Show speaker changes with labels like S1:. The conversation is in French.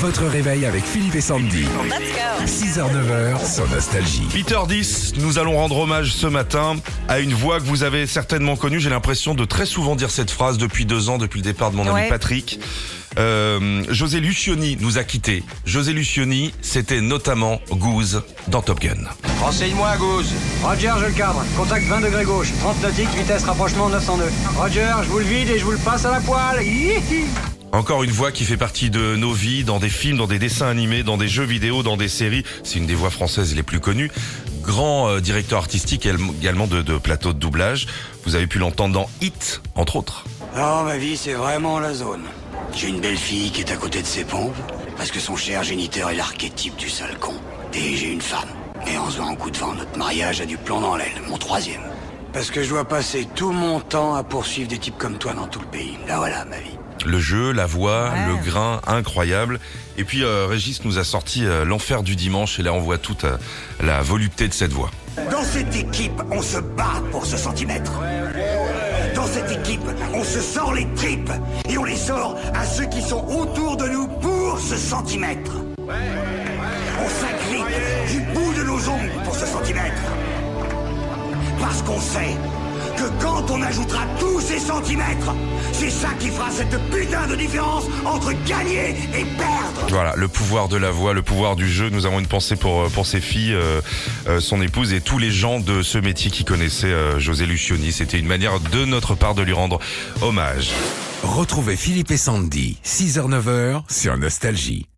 S1: Votre réveil avec Philippe et Sandy. 6h-9h sur Nostalgie.
S2: 8h10, nous allons rendre hommage ce matin à une voix que vous avez certainement connue. J'ai l'impression de très souvent dire cette phrase depuis deux ans, depuis le départ de mon ami. Patrick. Euh, José Lucioni nous a quittés. José Lucioni, c'était notamment Goose dans Top Gun.
S3: Renseigne-moi, Goose.
S4: Roger, je le cadre. Contact 20 degrés gauche. 30 nautiques, vitesse rapprochement 900 nœuds. Roger, je vous le vide et je vous le passe à la poêle. Hihi.
S2: Encore une voix qui fait partie de nos vies, dans des films, dans des dessins animés, dans des jeux vidéo, dans des séries. C'est une des voix françaises les plus connues. Grand euh, directeur artistique également de, de plateau de doublage. Vous avez pu l'entendre dans Hit, entre autres.
S3: Non, ma vie, c'est vraiment la zone. J'ai une belle fille qui est à côté de ses pompes, parce que son cher géniteur est l'archétype du sale con. Et j'ai une femme. Et en se voit en coup de vent, notre mariage a du plomb dans l'aile, mon troisième. Parce que je dois passer tout mon temps à poursuivre des types comme toi dans tout le pays. Là voilà, ma vie.
S2: Le jeu, la voix,
S5: Ouais.
S2: le grain, incroyable. Et puis euh, Régis nous a sorti euh, l'enfer du dimanche et là on voit toute euh, la volupté de cette voix.
S3: Dans cette équipe, on se bat pour ce centimètre. Dans cette équipe, on se sort les tripes et on les sort à ceux qui sont autour de nous pour ce centimètre. Parce qu'on sait que quand on ajoutera tous ces centimètres, c'est ça qui fera cette putain de différence entre gagner et perdre.
S2: Voilà, le pouvoir de la voix, le pouvoir du jeu. Nous avons une pensée pour, euh, pour ses filles, euh, euh, son épouse et tous les gens de ce métier qui connaissaient euh, José Lucioni. C'était une manière de notre part de lui rendre hommage.
S1: Retrouvez Philippe et Sandy. 6h-9h sur Nostalgie.